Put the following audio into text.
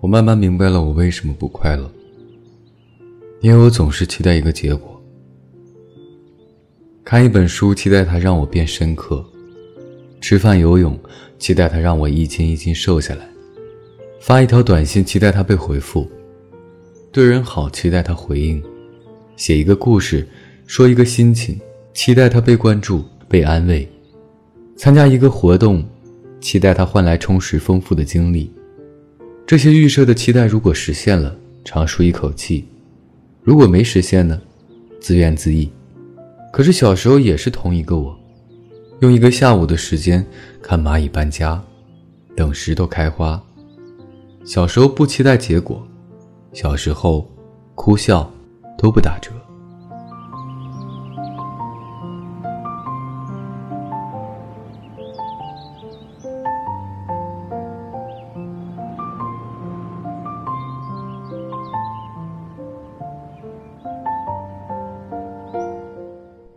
我慢慢明白了我为什么不快乐，因为我总是期待一个结果。看一本书，期待它让我变深刻；吃饭、游泳，期待它让我一斤一斤瘦下来；发一条短信，期待它被回复；对人好，期待他回应；写一个故事，说一个心情，期待他被关注、被安慰；参加一个活动。期待它换来充实丰富的经历，这些预设的期待如果实现了，长舒一口气；如果没实现呢，自怨自艾。可是小时候也是同一个我，用一个下午的时间看蚂蚁搬家，等石头开花。小时候不期待结果，小时候哭笑都不打折。